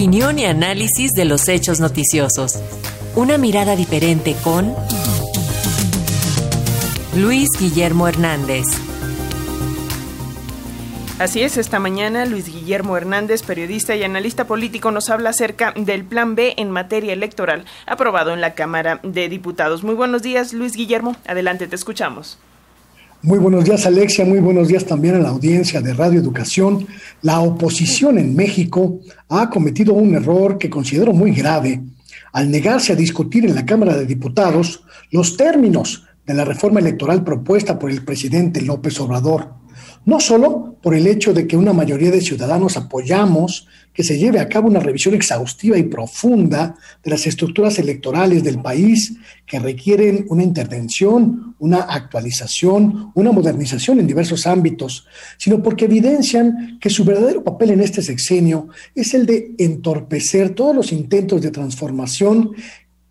Opinión y análisis de los hechos noticiosos. Una mirada diferente con Luis Guillermo Hernández. Así es, esta mañana Luis Guillermo Hernández, periodista y analista político, nos habla acerca del Plan B en materia electoral aprobado en la Cámara de Diputados. Muy buenos días, Luis Guillermo. Adelante, te escuchamos. Muy buenos días, Alexia. Muy buenos días también a la audiencia de Radio Educación. La oposición en México ha cometido un error que considero muy grave al negarse a discutir en la Cámara de Diputados los términos de la reforma electoral propuesta por el presidente López Obrador no solo por el hecho de que una mayoría de ciudadanos apoyamos que se lleve a cabo una revisión exhaustiva y profunda de las estructuras electorales del país que requieren una intervención, una actualización, una modernización en diversos ámbitos, sino porque evidencian que su verdadero papel en este sexenio es el de entorpecer todos los intentos de transformación,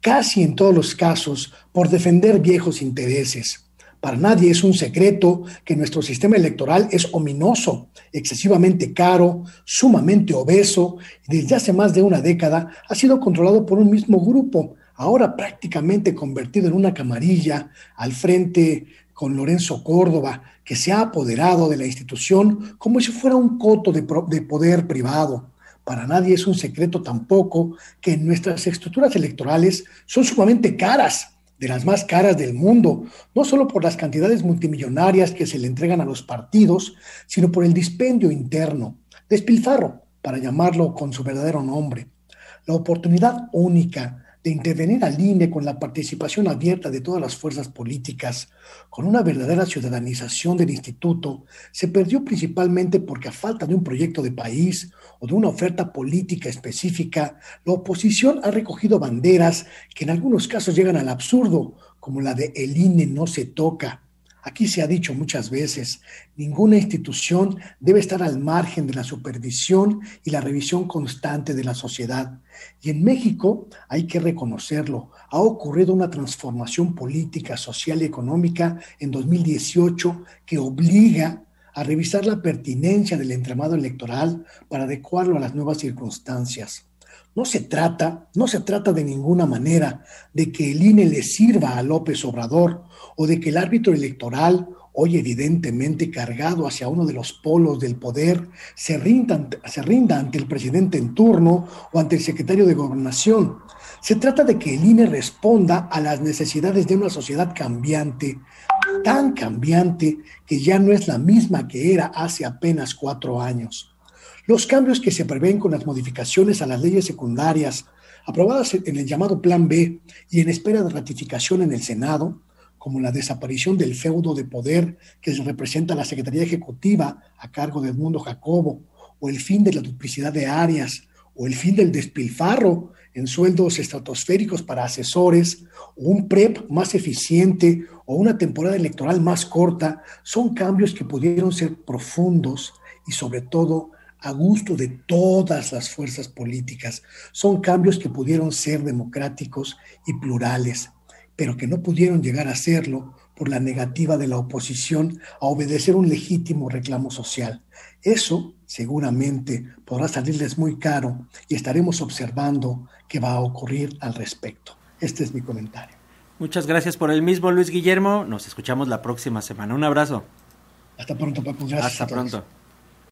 casi en todos los casos, por defender viejos intereses. Para nadie es un secreto que nuestro sistema electoral es ominoso, excesivamente caro, sumamente obeso y desde hace más de una década ha sido controlado por un mismo grupo, ahora prácticamente convertido en una camarilla al frente con Lorenzo Córdoba, que se ha apoderado de la institución como si fuera un coto de, de poder privado. Para nadie es un secreto tampoco que nuestras estructuras electorales son sumamente caras de las más caras del mundo, no solo por las cantidades multimillonarias que se le entregan a los partidos, sino por el dispendio interno, despilfarro, para llamarlo con su verdadero nombre. La oportunidad única de intervenir al INE con la participación abierta de todas las fuerzas políticas, con una verdadera ciudadanización del instituto, se perdió principalmente porque a falta de un proyecto de país o de una oferta política específica, la oposición ha recogido banderas que en algunos casos llegan al absurdo, como la de el INE no se toca, Aquí se ha dicho muchas veces, ninguna institución debe estar al margen de la supervisión y la revisión constante de la sociedad. Y en México, hay que reconocerlo, ha ocurrido una transformación política, social y económica en 2018 que obliga a revisar la pertinencia del entramado electoral para adecuarlo a las nuevas circunstancias. No se trata, no se trata de ninguna manera de que el INE le sirva a López Obrador o de que el árbitro electoral, hoy evidentemente cargado hacia uno de los polos del poder, se rinda, ante el presidente en turno o ante el secretario de gobernación. Se trata de que el INE responda a las necesidades de una sociedad cambiante, tan cambiante que ya no es la misma que era hace apenas cuatro años. Los cambios que se prevén con las modificaciones a las leyes secundarias aprobadas en el llamado Plan B y en espera de ratificación en el Senado, como la desaparición del feudo de poder que representa la Secretaría Ejecutiva a cargo de Edmundo Jacobo, o el fin de la duplicidad de áreas, o el fin del despilfarro en sueldos estratosféricos para asesores, o un PREP más eficiente, o una temporada electoral más corta, son cambios que pudieron ser profundos y sobre todo a gusto de todas las fuerzas políticas. Son cambios que pudieron ser democráticos y plurales, pero que no pudieron llegar a serlo por la negativa de la oposición a obedecer un legítimo reclamo social. Eso seguramente podrá salirles muy caro y estaremos observando qué va a ocurrir al respecto. Este es mi comentario. Muchas gracias por el mismo, Luis Guillermo. Nos escuchamos la próxima semana. Un abrazo. Hasta pronto, Papu. Hasta pronto.